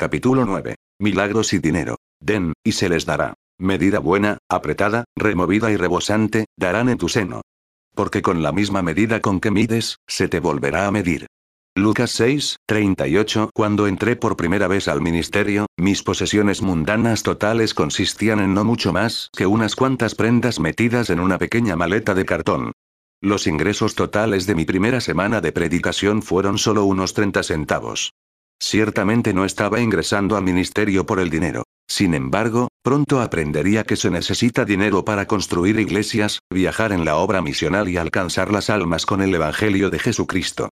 Capítulo 9. Milagros y dinero. Den, y se les dará. Medida buena, apretada, removida y rebosante, darán en tu seno. Porque con la misma medida con que mides, se te volverá a medir. Lucas 6, 38 Cuando entré por primera vez al ministerio, mis posesiones mundanas totales consistían en no mucho más que unas cuantas prendas metidas en una pequeña maleta de cartón. Los ingresos totales de mi primera semana de predicación fueron solo unos 30 centavos. Ciertamente no estaba ingresando al ministerio por el dinero. Sin embargo, pronto aprendería que se necesita dinero para construir iglesias, viajar en la obra misional y alcanzar las almas con el Evangelio de Jesucristo.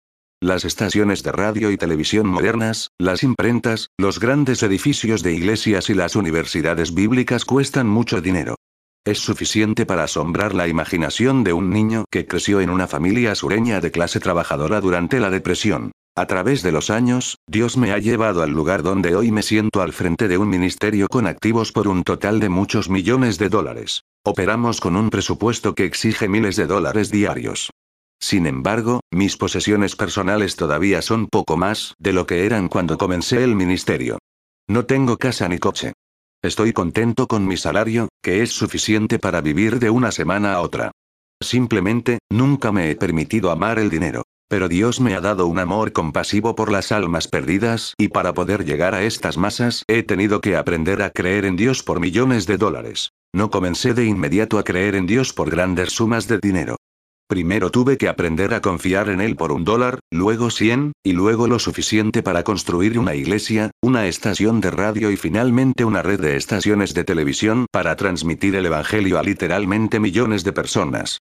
Las estaciones de radio y televisión modernas, las imprentas, los grandes edificios de iglesias y las universidades bíblicas cuestan mucho dinero. Es suficiente para asombrar la imaginación de un niño que creció en una familia sureña de clase trabajadora durante la depresión. A través de los años, Dios me ha llevado al lugar donde hoy me siento al frente de un ministerio con activos por un total de muchos millones de dólares. Operamos con un presupuesto que exige miles de dólares diarios. Sin embargo, mis posesiones personales todavía son poco más de lo que eran cuando comencé el ministerio. No tengo casa ni coche. Estoy contento con mi salario, que es suficiente para vivir de una semana a otra. Simplemente, nunca me he permitido amar el dinero. Pero Dios me ha dado un amor compasivo por las almas perdidas, y para poder llegar a estas masas, he tenido que aprender a creer en Dios por millones de dólares. No comencé de inmediato a creer en Dios por grandes sumas de dinero. Primero tuve que aprender a confiar en él por un dólar, luego cien, y luego lo suficiente para construir una iglesia, una estación de radio y finalmente una red de estaciones de televisión para transmitir el Evangelio a literalmente millones de personas.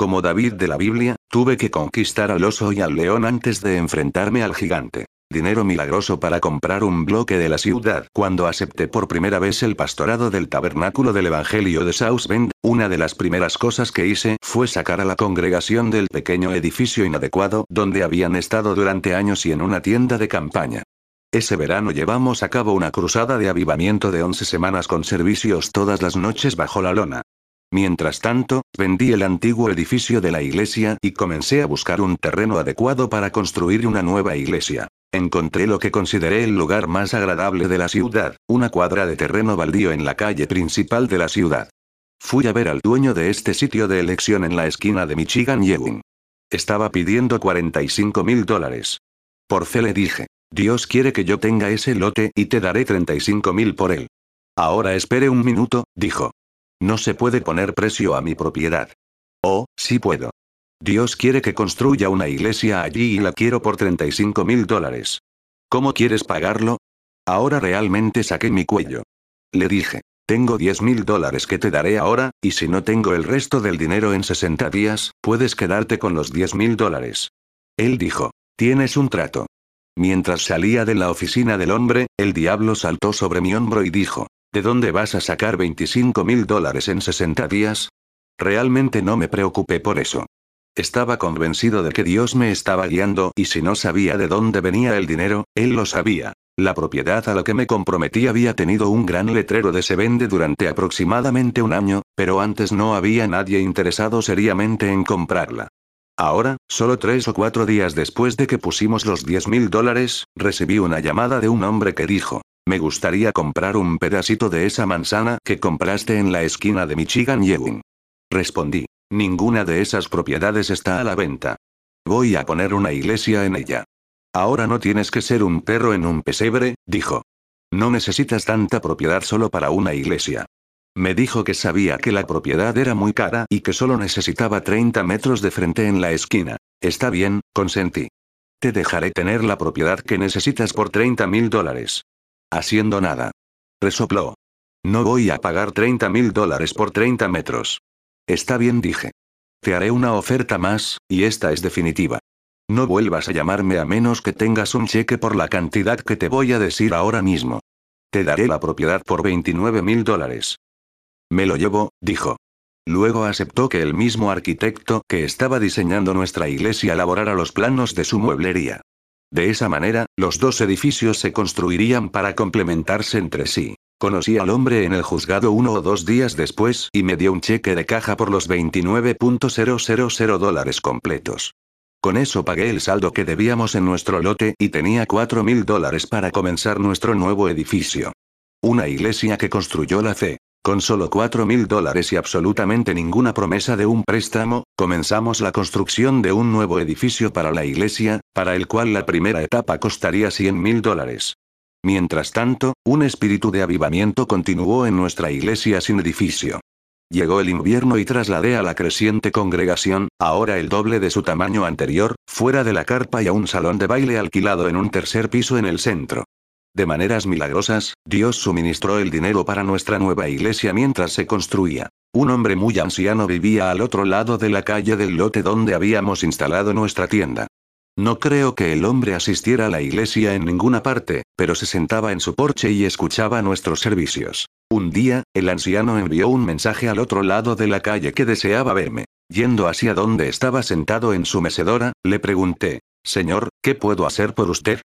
Como David de la Biblia, tuve que conquistar al oso y al león antes de enfrentarme al gigante dinero milagroso para comprar un bloque de la ciudad. Cuando acepté por primera vez el pastorado del tabernáculo del Evangelio de South Bend, una de las primeras cosas que hice fue sacar a la congregación del pequeño edificio inadecuado donde habían estado durante años y en una tienda de campaña. Ese verano llevamos a cabo una cruzada de avivamiento de 11 semanas con servicios todas las noches bajo la lona. Mientras tanto, vendí el antiguo edificio de la iglesia y comencé a buscar un terreno adecuado para construir una nueva iglesia. Encontré lo que consideré el lugar más agradable de la ciudad, una cuadra de terreno baldío en la calle principal de la ciudad. Fui a ver al dueño de este sitio de elección en la esquina de Michigan y. Estaba pidiendo 45 mil dólares. Por fe le dije, Dios quiere que yo tenga ese lote y te daré 35 mil por él. Ahora espere un minuto, dijo. No se puede poner precio a mi propiedad. Oh, sí puedo. Dios quiere que construya una iglesia allí y la quiero por 35 mil dólares. ¿Cómo quieres pagarlo? Ahora realmente saqué mi cuello. Le dije, tengo 10 mil dólares que te daré ahora, y si no tengo el resto del dinero en 60 días, puedes quedarte con los 10 mil dólares. Él dijo, tienes un trato. Mientras salía de la oficina del hombre, el diablo saltó sobre mi hombro y dijo, ¿de dónde vas a sacar 25 mil dólares en 60 días? Realmente no me preocupé por eso. Estaba convencido de que Dios me estaba guiando y si no sabía de dónde venía el dinero, Él lo sabía. La propiedad a la que me comprometí había tenido un gran letrero de se vende durante aproximadamente un año, pero antes no había nadie interesado seriamente en comprarla. Ahora, solo tres o cuatro días después de que pusimos los 10 mil dólares, recibí una llamada de un hombre que dijo, me gustaría comprar un pedacito de esa manzana que compraste en la esquina de Michigan y. Respondí, Ninguna de esas propiedades está a la venta. Voy a poner una iglesia en ella. Ahora no tienes que ser un perro en un pesebre, dijo. No necesitas tanta propiedad solo para una iglesia. Me dijo que sabía que la propiedad era muy cara y que solo necesitaba 30 metros de frente en la esquina. Está bien, consentí. Te dejaré tener la propiedad que necesitas por 30 mil dólares. Haciendo nada. Resopló. No voy a pagar 30 mil dólares por 30 metros. Está bien, dije. Te haré una oferta más, y esta es definitiva. No vuelvas a llamarme a menos que tengas un cheque por la cantidad que te voy a decir ahora mismo. Te daré la propiedad por 29 mil dólares. Me lo llevo, dijo. Luego aceptó que el mismo arquitecto que estaba diseñando nuestra iglesia elaborara los planos de su mueblería. De esa manera, los dos edificios se construirían para complementarse entre sí. Conocí al hombre en el juzgado uno o dos días después y me dio un cheque de caja por los 29.000 dólares completos. Con eso pagué el saldo que debíamos en nuestro lote y tenía cuatro mil dólares para comenzar nuestro nuevo edificio. Una iglesia que construyó la fe. Con solo cuatro mil dólares y absolutamente ninguna promesa de un préstamo, comenzamos la construcción de un nuevo edificio para la iglesia, para el cual la primera etapa costaría 100 mil dólares. Mientras tanto, un espíritu de avivamiento continuó en nuestra iglesia sin edificio. Llegó el invierno y trasladé a la creciente congregación, ahora el doble de su tamaño anterior, fuera de la carpa y a un salón de baile alquilado en un tercer piso en el centro. De maneras milagrosas, Dios suministró el dinero para nuestra nueva iglesia mientras se construía. Un hombre muy anciano vivía al otro lado de la calle del lote donde habíamos instalado nuestra tienda. No creo que el hombre asistiera a la iglesia en ninguna parte, pero se sentaba en su porche y escuchaba nuestros servicios. Un día, el anciano envió un mensaje al otro lado de la calle que deseaba verme. Yendo hacia donde estaba sentado en su mecedora, le pregunté, Señor, ¿qué puedo hacer por usted?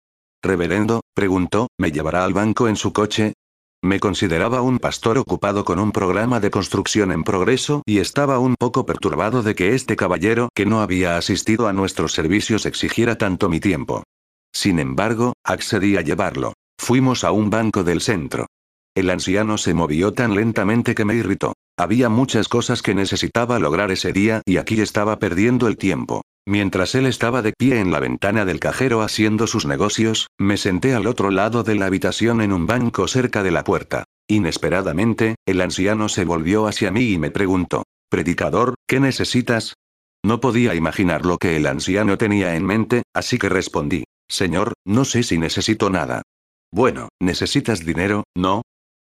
Reverendo, preguntó, ¿me llevará al banco en su coche? Me consideraba un pastor ocupado con un programa de construcción en progreso y estaba un poco perturbado de que este caballero que no había asistido a nuestros servicios exigiera tanto mi tiempo. Sin embargo, accedí a llevarlo. Fuimos a un banco del centro. El anciano se movió tan lentamente que me irritó. Había muchas cosas que necesitaba lograr ese día y aquí estaba perdiendo el tiempo. Mientras él estaba de pie en la ventana del cajero haciendo sus negocios, me senté al otro lado de la habitación en un banco cerca de la puerta. Inesperadamente, el anciano se volvió hacia mí y me preguntó, Predicador, ¿qué necesitas? No podía imaginar lo que el anciano tenía en mente, así que respondí, Señor, no sé si necesito nada. Bueno, ¿necesitas dinero, no?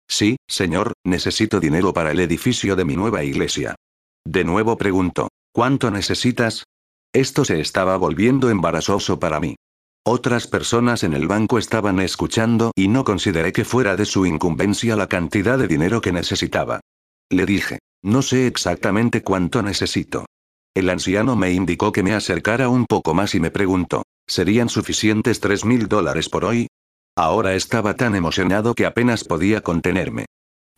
Sí, señor, necesito dinero para el edificio de mi nueva iglesia. De nuevo preguntó, ¿cuánto necesitas? Esto se estaba volviendo embarazoso para mí. Otras personas en el banco estaban escuchando y no consideré que fuera de su incumbencia la cantidad de dinero que necesitaba. Le dije, no sé exactamente cuánto necesito. El anciano me indicó que me acercara un poco más y me preguntó, ¿serían suficientes tres mil dólares por hoy? Ahora estaba tan emocionado que apenas podía contenerme.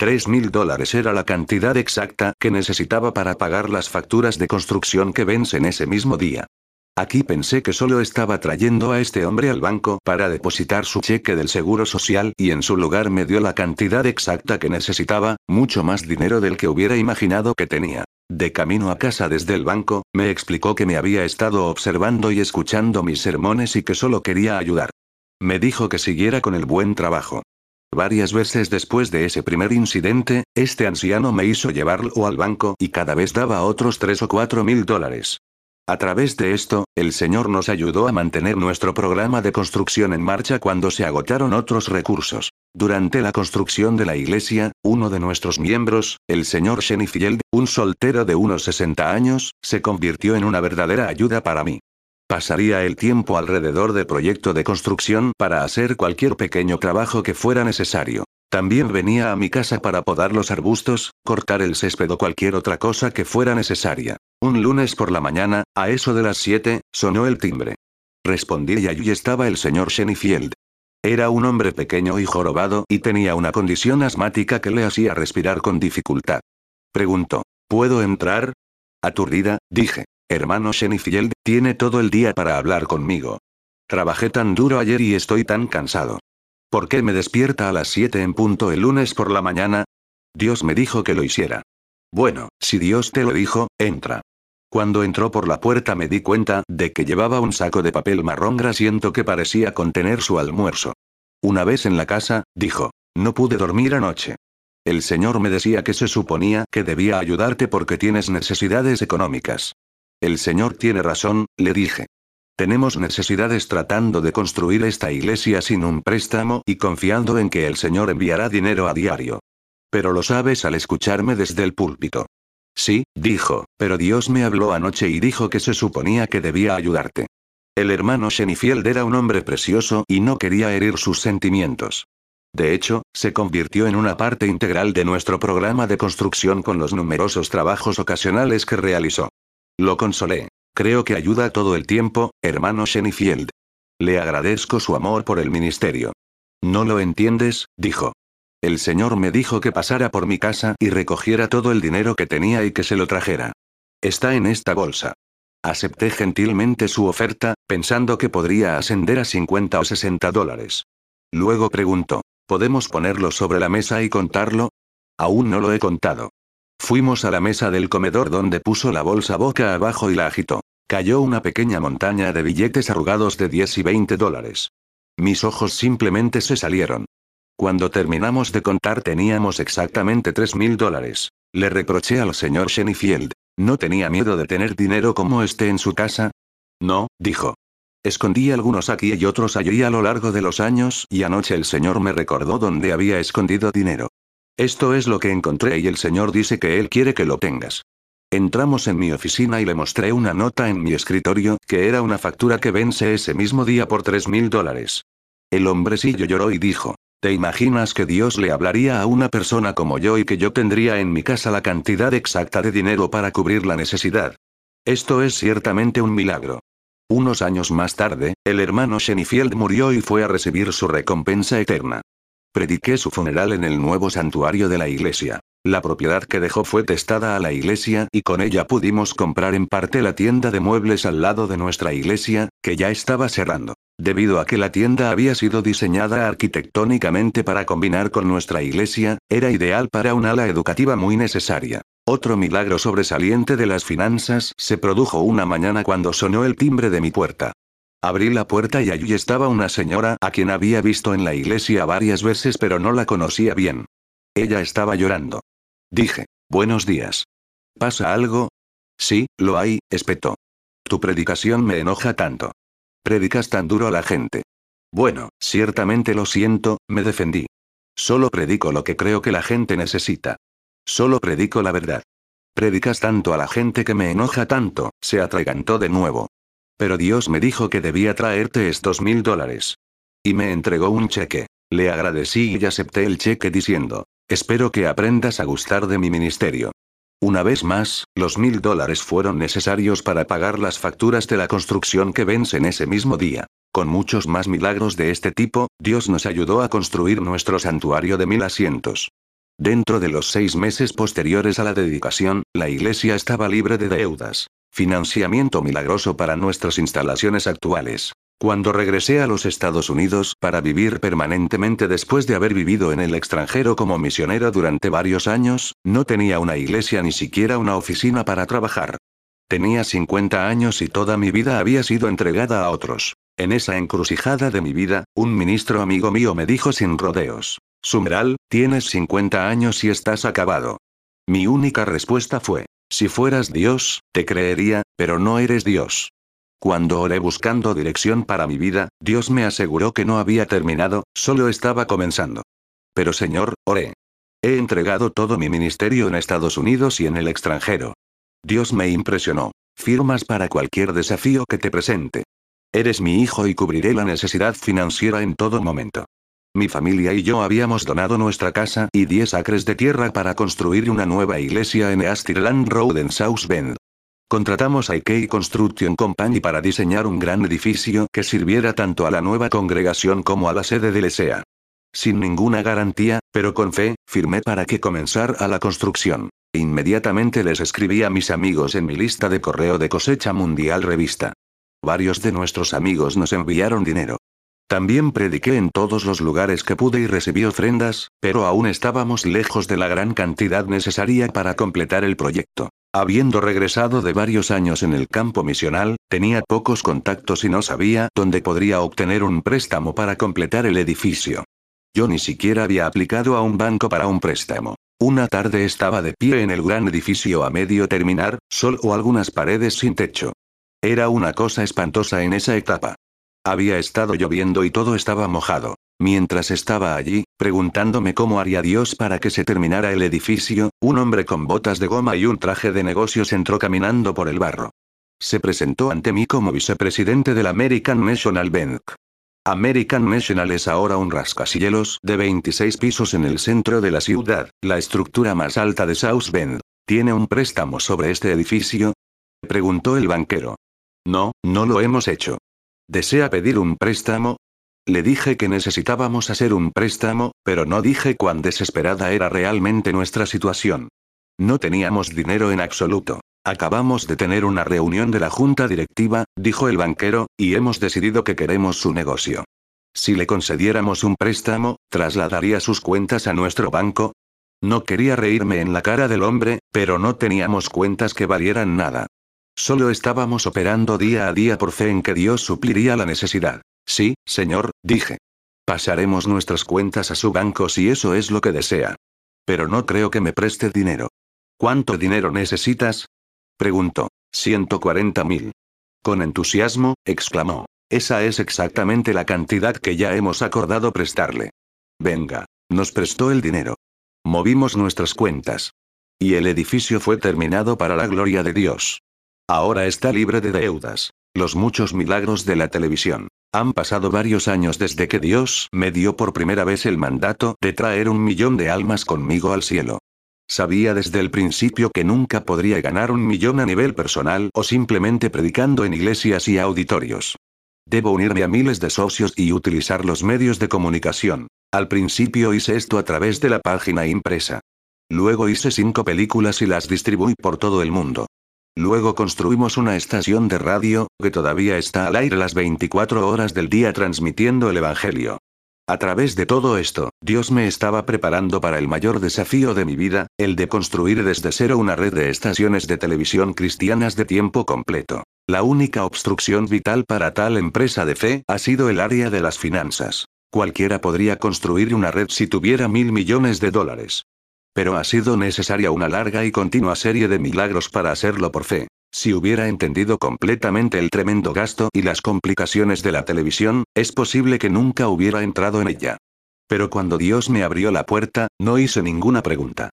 Tres mil dólares era la cantidad exacta que necesitaba para pagar las facturas de construcción que vencen ese mismo día. Aquí pensé que solo estaba trayendo a este hombre al banco para depositar su cheque del seguro social y en su lugar me dio la cantidad exacta que necesitaba, mucho más dinero del que hubiera imaginado que tenía. De camino a casa desde el banco, me explicó que me había estado observando y escuchando mis sermones y que solo quería ayudar. Me dijo que siguiera con el buen trabajo. Varias veces después de ese primer incidente, este anciano me hizo llevarlo al banco y cada vez daba otros tres o cuatro mil dólares. A través de esto, el Señor nos ayudó a mantener nuestro programa de construcción en marcha cuando se agotaron otros recursos. Durante la construcción de la iglesia, uno de nuestros miembros, el señor Shenifield, un soltero de unos 60 años, se convirtió en una verdadera ayuda para mí. Pasaría el tiempo alrededor del proyecto de construcción para hacer cualquier pequeño trabajo que fuera necesario. También venía a mi casa para podar los arbustos, cortar el césped o cualquier otra cosa que fuera necesaria. Un lunes por la mañana, a eso de las 7, sonó el timbre. Respondí y allí estaba el señor Shenifield. Era un hombre pequeño y jorobado y tenía una condición asmática que le hacía respirar con dificultad. Preguntó, ¿puedo entrar? Aturdida, dije. Hermano Shenifield, tiene todo el día para hablar conmigo. Trabajé tan duro ayer y estoy tan cansado. ¿Por qué me despierta a las 7 en punto el lunes por la mañana? Dios me dijo que lo hiciera. Bueno, si Dios te lo dijo, entra. Cuando entró por la puerta me di cuenta de que llevaba un saco de papel marrón grasiento que parecía contener su almuerzo. Una vez en la casa, dijo, no pude dormir anoche. El Señor me decía que se suponía que debía ayudarte porque tienes necesidades económicas. El señor tiene razón, le dije. Tenemos necesidades tratando de construir esta iglesia sin un préstamo y confiando en que el Señor enviará dinero a diario. Pero lo sabes al escucharme desde el púlpito. Sí, dijo, pero Dios me habló anoche y dijo que se suponía que debía ayudarte. El hermano Shenifield era un hombre precioso y no quería herir sus sentimientos. De hecho, se convirtió en una parte integral de nuestro programa de construcción con los numerosos trabajos ocasionales que realizó. Lo consolé. Creo que ayuda todo el tiempo, hermano Shenifield. Le agradezco su amor por el ministerio. No lo entiendes, dijo. El señor me dijo que pasara por mi casa y recogiera todo el dinero que tenía y que se lo trajera. Está en esta bolsa. Acepté gentilmente su oferta, pensando que podría ascender a 50 o 60 dólares. Luego preguntó, ¿podemos ponerlo sobre la mesa y contarlo? Aún no lo he contado. Fuimos a la mesa del comedor donde puso la bolsa boca abajo y la agitó. Cayó una pequeña montaña de billetes arrugados de 10 y 20 dólares. Mis ojos simplemente se salieron. Cuando terminamos de contar teníamos exactamente 3 mil dólares. Le reproché al señor Shenifield. ¿No tenía miedo de tener dinero como esté en su casa? No, dijo. Escondí algunos aquí y otros allí a lo largo de los años y anoche el señor me recordó dónde había escondido dinero. Esto es lo que encontré y el señor dice que él quiere que lo tengas. Entramos en mi oficina y le mostré una nota en mi escritorio, que era una factura que vence ese mismo día por 3 mil dólares. El hombrecillo lloró y dijo, ¿Te imaginas que Dios le hablaría a una persona como yo y que yo tendría en mi casa la cantidad exacta de dinero para cubrir la necesidad? Esto es ciertamente un milagro. Unos años más tarde, el hermano Shenifield murió y fue a recibir su recompensa eterna. Prediqué su funeral en el nuevo santuario de la iglesia. La propiedad que dejó fue testada a la iglesia y con ella pudimos comprar en parte la tienda de muebles al lado de nuestra iglesia, que ya estaba cerrando. Debido a que la tienda había sido diseñada arquitectónicamente para combinar con nuestra iglesia, era ideal para un ala educativa muy necesaria. Otro milagro sobresaliente de las finanzas se produjo una mañana cuando sonó el timbre de mi puerta. Abrí la puerta y allí estaba una señora a quien había visto en la iglesia varias veces pero no la conocía bien. Ella estaba llorando. Dije, buenos días. ¿Pasa algo? Sí, lo hay, espetó. Tu predicación me enoja tanto. Predicas tan duro a la gente. Bueno, ciertamente lo siento, me defendí. Solo predico lo que creo que la gente necesita. Solo predico la verdad. Predicas tanto a la gente que me enoja tanto, se atragantó de nuevo. Pero Dios me dijo que debía traerte estos mil dólares. Y me entregó un cheque. Le agradecí y acepté el cheque diciendo, espero que aprendas a gustar de mi ministerio. Una vez más, los mil dólares fueron necesarios para pagar las facturas de la construcción que vencen ese mismo día. Con muchos más milagros de este tipo, Dios nos ayudó a construir nuestro santuario de mil asientos. Dentro de los seis meses posteriores a la dedicación, la iglesia estaba libre de deudas. Financiamiento milagroso para nuestras instalaciones actuales. Cuando regresé a los Estados Unidos para vivir permanentemente después de haber vivido en el extranjero como misionero durante varios años, no tenía una iglesia ni siquiera una oficina para trabajar. Tenía 50 años y toda mi vida había sido entregada a otros. En esa encrucijada de mi vida, un ministro amigo mío me dijo sin rodeos, Sumral, tienes 50 años y estás acabado. Mi única respuesta fue, si fueras Dios, te creería, pero no eres Dios. Cuando oré buscando dirección para mi vida, Dios me aseguró que no había terminado, solo estaba comenzando. Pero Señor, oré. He entregado todo mi ministerio en Estados Unidos y en el extranjero. Dios me impresionó. Firmas para cualquier desafío que te presente. Eres mi hijo y cubriré la necesidad financiera en todo momento. Mi familia y yo habíamos donado nuestra casa y 10 acres de tierra para construir una nueva iglesia en Easterland Road en South Bend. Contratamos a IK Construction Company para diseñar un gran edificio que sirviera tanto a la nueva congregación como a la sede del ESEA. Sin ninguna garantía, pero con fe, firmé para que comenzara la construcción. Inmediatamente les escribí a mis amigos en mi lista de correo de cosecha mundial revista. Varios de nuestros amigos nos enviaron dinero. También prediqué en todos los lugares que pude y recibí ofrendas, pero aún estábamos lejos de la gran cantidad necesaria para completar el proyecto. Habiendo regresado de varios años en el campo misional, tenía pocos contactos y no sabía dónde podría obtener un préstamo para completar el edificio. Yo ni siquiera había aplicado a un banco para un préstamo. Una tarde estaba de pie en el gran edificio a medio terminar, solo algunas paredes sin techo. Era una cosa espantosa en esa etapa. Había estado lloviendo y todo estaba mojado. Mientras estaba allí, preguntándome cómo haría Dios para que se terminara el edificio, un hombre con botas de goma y un traje de negocios entró caminando por el barro. Se presentó ante mí como vicepresidente del American National Bank. American National es ahora un rascacielos de 26 pisos en el centro de la ciudad, la estructura más alta de South Bend. ¿Tiene un préstamo sobre este edificio? Preguntó el banquero. No, no lo hemos hecho. ¿Desea pedir un préstamo? Le dije que necesitábamos hacer un préstamo, pero no dije cuán desesperada era realmente nuestra situación. No teníamos dinero en absoluto. Acabamos de tener una reunión de la junta directiva, dijo el banquero, y hemos decidido que queremos su negocio. Si le concediéramos un préstamo, ¿trasladaría sus cuentas a nuestro banco? No quería reírme en la cara del hombre, pero no teníamos cuentas que valieran nada. Solo estábamos operando día a día por fe en que Dios supliría la necesidad. Sí, señor, dije. Pasaremos nuestras cuentas a su banco si eso es lo que desea. Pero no creo que me preste dinero. ¿Cuánto dinero necesitas? Preguntó. 140 mil. Con entusiasmo, exclamó. Esa es exactamente la cantidad que ya hemos acordado prestarle. Venga. Nos prestó el dinero. Movimos nuestras cuentas. Y el edificio fue terminado para la gloria de Dios. Ahora está libre de deudas. Los muchos milagros de la televisión. Han pasado varios años desde que Dios me dio por primera vez el mandato de traer un millón de almas conmigo al cielo. Sabía desde el principio que nunca podría ganar un millón a nivel personal o simplemente predicando en iglesias y auditorios. Debo unirme a miles de socios y utilizar los medios de comunicación. Al principio hice esto a través de la página impresa. Luego hice cinco películas y las distribuí por todo el mundo. Luego construimos una estación de radio, que todavía está al aire las 24 horas del día transmitiendo el Evangelio. A través de todo esto, Dios me estaba preparando para el mayor desafío de mi vida, el de construir desde cero una red de estaciones de televisión cristianas de tiempo completo. La única obstrucción vital para tal empresa de fe ha sido el área de las finanzas. Cualquiera podría construir una red si tuviera mil millones de dólares. Pero ha sido necesaria una larga y continua serie de milagros para hacerlo por fe. Si hubiera entendido completamente el tremendo gasto y las complicaciones de la televisión, es posible que nunca hubiera entrado en ella. Pero cuando Dios me abrió la puerta, no hice ninguna pregunta.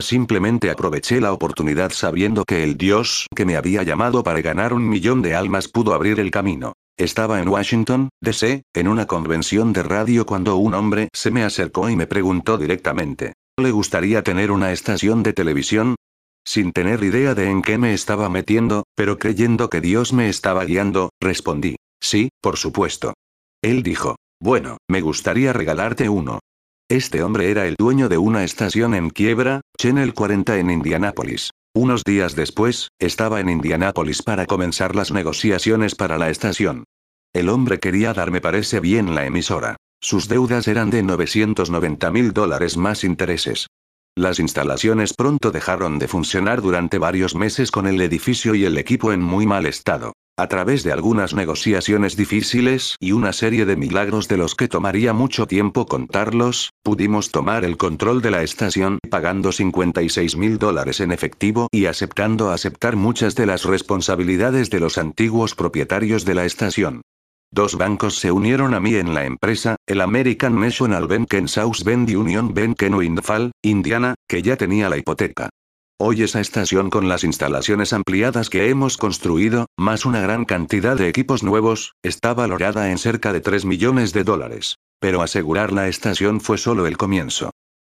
Simplemente aproveché la oportunidad sabiendo que el Dios que me había llamado para ganar un millón de almas pudo abrir el camino. Estaba en Washington, D.C., en una convención de radio cuando un hombre se me acercó y me preguntó directamente. ¿Le gustaría tener una estación de televisión? Sin tener idea de en qué me estaba metiendo, pero creyendo que Dios me estaba guiando, respondí. Sí, por supuesto. Él dijo. Bueno, me gustaría regalarte uno. Este hombre era el dueño de una estación en quiebra, Channel 40 en Indianápolis. Unos días después, estaba en Indianápolis para comenzar las negociaciones para la estación. El hombre quería darme parece bien la emisora. Sus deudas eran de 990 mil dólares más intereses. Las instalaciones pronto dejaron de funcionar durante varios meses con el edificio y el equipo en muy mal estado. A través de algunas negociaciones difíciles y una serie de milagros de los que tomaría mucho tiempo contarlos, pudimos tomar el control de la estación pagando 56 mil dólares en efectivo y aceptando aceptar muchas de las responsabilidades de los antiguos propietarios de la estación. Dos bancos se unieron a mí en la empresa, el American National Bank en South Bend y Union Bank en Windfall, Indiana, que ya tenía la hipoteca. Hoy esa estación con las instalaciones ampliadas que hemos construido, más una gran cantidad de equipos nuevos, está valorada en cerca de 3 millones de dólares. Pero asegurar la estación fue solo el comienzo.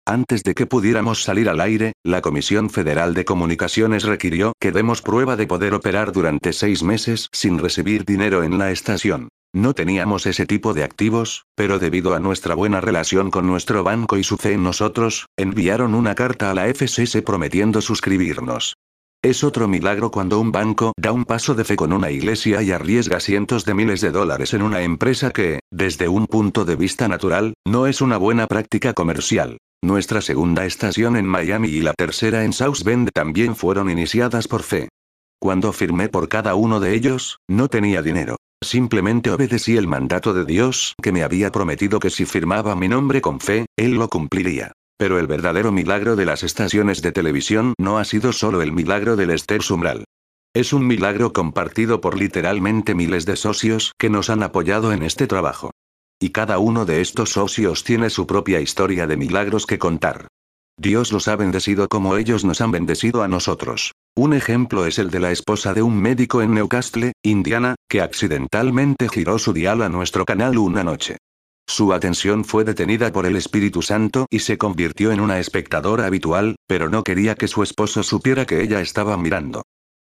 Antes de que pudiéramos salir al aire, la Comisión Federal de Comunicaciones requirió que demos prueba de poder operar durante seis meses sin recibir dinero en la estación. No teníamos ese tipo de activos, pero debido a nuestra buena relación con nuestro banco y su fe en nosotros, enviaron una carta a la FCC prometiendo suscribirnos. Es otro milagro cuando un banco da un paso de fe con una iglesia y arriesga cientos de miles de dólares en una empresa que, desde un punto de vista natural, no es una buena práctica comercial. Nuestra segunda estación en Miami y la tercera en South Bend también fueron iniciadas por fe. Cuando firmé por cada uno de ellos, no tenía dinero. Simplemente obedecí el mandato de Dios, que me había prometido que si firmaba mi nombre con fe, Él lo cumpliría. Pero el verdadero milagro de las estaciones de televisión no ha sido solo el milagro del Esther Sumral. Es un milagro compartido por literalmente miles de socios que nos han apoyado en este trabajo. Y cada uno de estos socios tiene su propia historia de milagros que contar. Dios los ha bendecido como ellos nos han bendecido a nosotros. Un ejemplo es el de la esposa de un médico en Newcastle, Indiana, que accidentalmente giró su dial a nuestro canal una noche. Su atención fue detenida por el Espíritu Santo y se convirtió en una espectadora habitual, pero no quería que su esposo supiera que ella estaba mirando.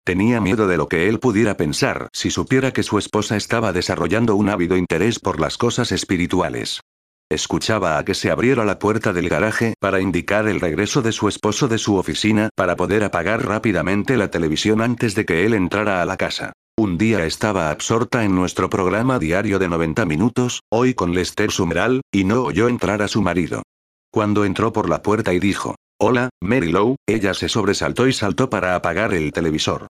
Tenía miedo de lo que él pudiera pensar si supiera que su esposa estaba desarrollando un ávido interés por las cosas espirituales. Escuchaba a que se abriera la puerta del garaje para indicar el regreso de su esposo de su oficina para poder apagar rápidamente la televisión antes de que él entrara a la casa. Un día estaba absorta en nuestro programa diario de 90 minutos, hoy con Lester Summeral, y no oyó entrar a su marido. Cuando entró por la puerta y dijo, Hola, Mary Lou, ella se sobresaltó y saltó para apagar el televisor.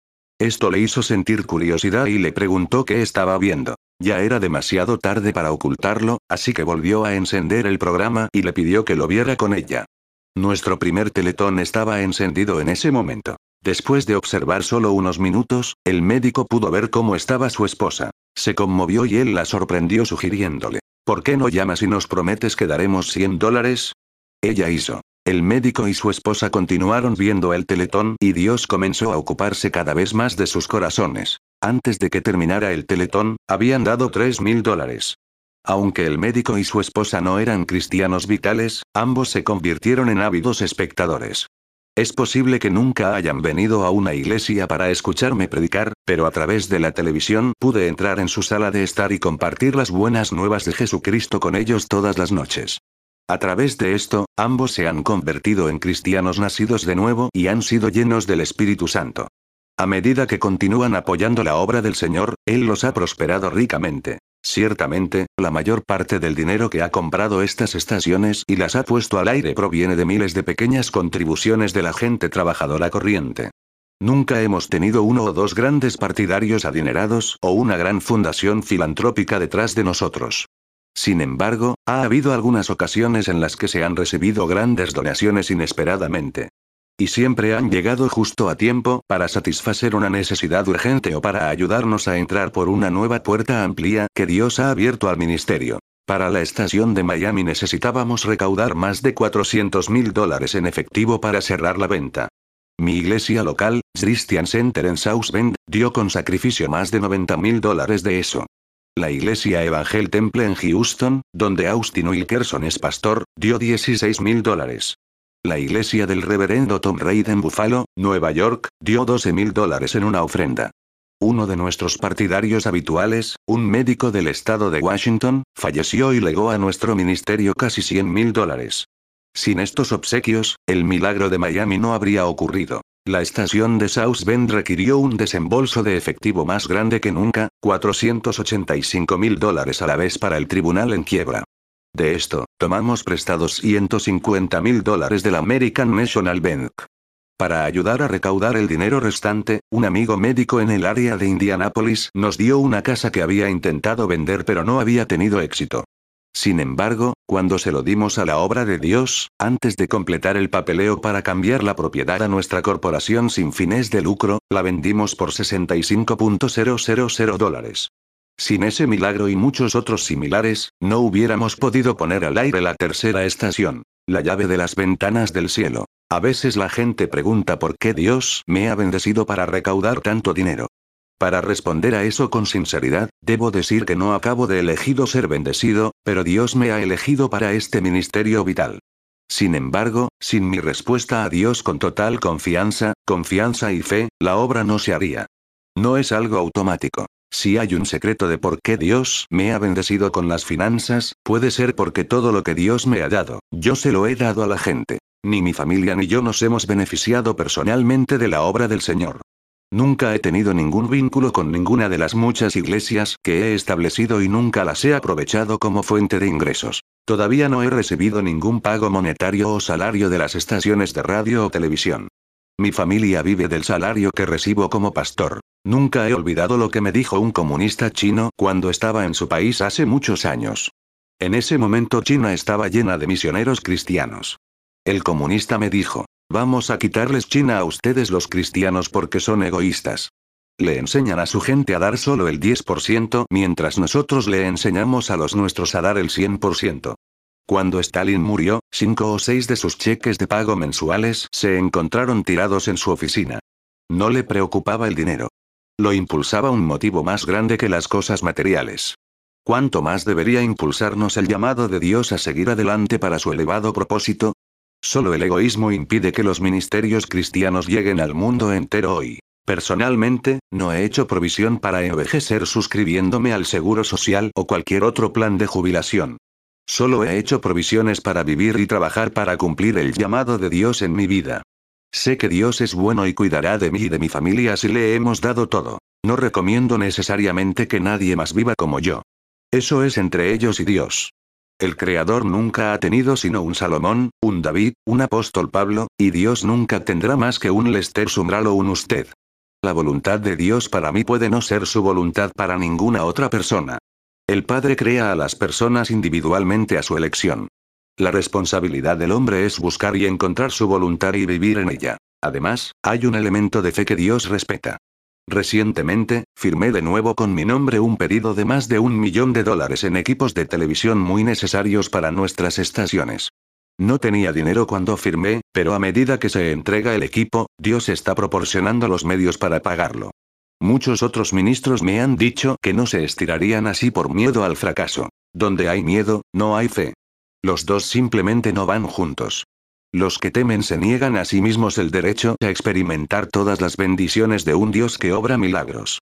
Esto le hizo sentir curiosidad y le preguntó qué estaba viendo. Ya era demasiado tarde para ocultarlo, así que volvió a encender el programa y le pidió que lo viera con ella. Nuestro primer teletón estaba encendido en ese momento. Después de observar solo unos minutos, el médico pudo ver cómo estaba su esposa. Se conmovió y él la sorprendió sugiriéndole, ¿por qué no llamas y nos prometes que daremos 100 dólares? Ella hizo. El médico y su esposa continuaron viendo el teletón y Dios comenzó a ocuparse cada vez más de sus corazones. Antes de que terminara el teletón, habían dado 3 mil dólares. Aunque el médico y su esposa no eran cristianos vitales, ambos se convirtieron en ávidos espectadores. Es posible que nunca hayan venido a una iglesia para escucharme predicar, pero a través de la televisión pude entrar en su sala de estar y compartir las buenas nuevas de Jesucristo con ellos todas las noches. A través de esto, ambos se han convertido en cristianos nacidos de nuevo y han sido llenos del Espíritu Santo. A medida que continúan apoyando la obra del Señor, Él los ha prosperado ricamente. Ciertamente, la mayor parte del dinero que ha comprado estas estaciones y las ha puesto al aire proviene de miles de pequeñas contribuciones de la gente trabajadora corriente. Nunca hemos tenido uno o dos grandes partidarios adinerados o una gran fundación filantrópica detrás de nosotros. Sin embargo, ha habido algunas ocasiones en las que se han recibido grandes donaciones inesperadamente. Y siempre han llegado justo a tiempo para satisfacer una necesidad urgente o para ayudarnos a entrar por una nueva puerta amplia que Dios ha abierto al ministerio. Para la estación de Miami necesitábamos recaudar más de 400 mil dólares en efectivo para cerrar la venta. Mi iglesia local, Christian Center en South Bend, dio con sacrificio más de 90 mil dólares de eso. La iglesia Evangel Temple en Houston, donde Austin Wilkerson es pastor, dio 16 mil dólares. La iglesia del reverendo Tom Reid en Buffalo, Nueva York, dio 12 mil dólares en una ofrenda. Uno de nuestros partidarios habituales, un médico del estado de Washington, falleció y legó a nuestro ministerio casi 100 mil dólares. Sin estos obsequios, el milagro de Miami no habría ocurrido. La estación de South Bend requirió un desembolso de efectivo más grande que nunca, 485 mil dólares a la vez para el tribunal en quiebra. De esto, tomamos prestados 150 mil dólares del American National Bank. Para ayudar a recaudar el dinero restante, un amigo médico en el área de Indianápolis nos dio una casa que había intentado vender pero no había tenido éxito. Sin embargo, cuando se lo dimos a la obra de Dios, antes de completar el papeleo para cambiar la propiedad a nuestra corporación sin fines de lucro, la vendimos por 65.000 dólares. Sin ese milagro y muchos otros similares, no hubiéramos podido poner al aire la tercera estación, la llave de las ventanas del cielo. A veces la gente pregunta por qué Dios me ha bendecido para recaudar tanto dinero. Para responder a eso con sinceridad, debo decir que no acabo de elegido ser bendecido, pero Dios me ha elegido para este ministerio vital. Sin embargo, sin mi respuesta a Dios con total confianza, confianza y fe, la obra no se haría. No es algo automático. Si hay un secreto de por qué Dios me ha bendecido con las finanzas, puede ser porque todo lo que Dios me ha dado, yo se lo he dado a la gente. Ni mi familia ni yo nos hemos beneficiado personalmente de la obra del Señor. Nunca he tenido ningún vínculo con ninguna de las muchas iglesias que he establecido y nunca las he aprovechado como fuente de ingresos. Todavía no he recibido ningún pago monetario o salario de las estaciones de radio o televisión. Mi familia vive del salario que recibo como pastor. Nunca he olvidado lo que me dijo un comunista chino cuando estaba en su país hace muchos años. En ese momento China estaba llena de misioneros cristianos. El comunista me dijo, Vamos a quitarles China a ustedes los cristianos porque son egoístas. Le enseñan a su gente a dar solo el 10% mientras nosotros le enseñamos a los nuestros a dar el 100%. Cuando Stalin murió, cinco o seis de sus cheques de pago mensuales se encontraron tirados en su oficina. No le preocupaba el dinero. Lo impulsaba un motivo más grande que las cosas materiales. ¿Cuánto más debería impulsarnos el llamado de Dios a seguir adelante para su elevado propósito? Solo el egoísmo impide que los ministerios cristianos lleguen al mundo entero hoy. Personalmente, no he hecho provisión para envejecer suscribiéndome al Seguro Social o cualquier otro plan de jubilación. Solo he hecho provisiones para vivir y trabajar para cumplir el llamado de Dios en mi vida. Sé que Dios es bueno y cuidará de mí y de mi familia si le hemos dado todo. No recomiendo necesariamente que nadie más viva como yo. Eso es entre ellos y Dios. El Creador nunca ha tenido sino un Salomón, un David, un apóstol Pablo, y Dios nunca tendrá más que un Lester Sumral o un usted. La voluntad de Dios para mí puede no ser su voluntad para ninguna otra persona. El Padre crea a las personas individualmente a su elección. La responsabilidad del hombre es buscar y encontrar su voluntad y vivir en ella. Además, hay un elemento de fe que Dios respeta. Recientemente, firmé de nuevo con mi nombre un pedido de más de un millón de dólares en equipos de televisión muy necesarios para nuestras estaciones. No tenía dinero cuando firmé, pero a medida que se entrega el equipo, Dios está proporcionando los medios para pagarlo. Muchos otros ministros me han dicho que no se estirarían así por miedo al fracaso. Donde hay miedo, no hay fe. Los dos simplemente no van juntos. Los que temen se niegan a sí mismos el derecho a experimentar todas las bendiciones de un Dios que obra milagros.